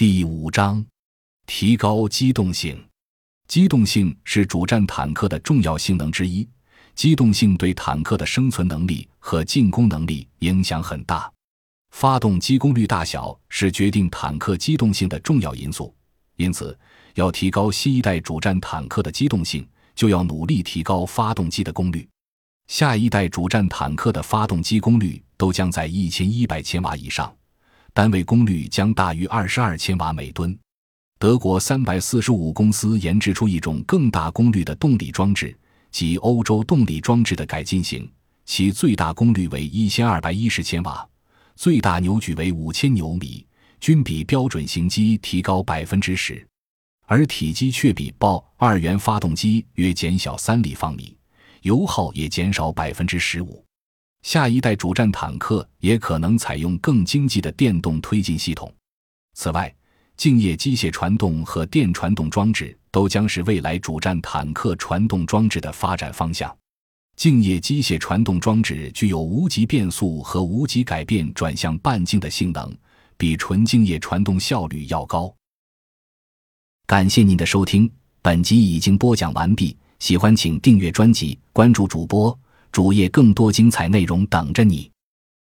第五章，提高机动性。机动性是主战坦克的重要性能之一。机动性对坦克的生存能力和进攻能力影响很大。发动机功率大小是决定坦克机动性的重要因素。因此，要提高新一代主战坦克的机动性，就要努力提高发动机的功率。下一代主战坦克的发动机功率都将在一千一百千瓦以上。单位功率将大于二十二千瓦每吨。德国三百四十五公司研制出一种更大功率的动力装置，即欧洲动力装置的改进型，其最大功率为一千二百一十千瓦，最大扭矩为五千牛米，均比标准型机提高百分之十，而体积却比豹二元发动机约减小三立方米，油耗也减少百分之十五。下一代主战坦克也可能采用更经济的电动推进系统。此外，静液机械传动和电传动装置都将是未来主战坦克传动装置的发展方向。静液机械传动装置具有无极变速和无极改变转向半径的性能，比纯静液传动效率要高。感谢您的收听，本集已经播讲完毕。喜欢请订阅专辑，关注主播。主页更多精彩内容等着你。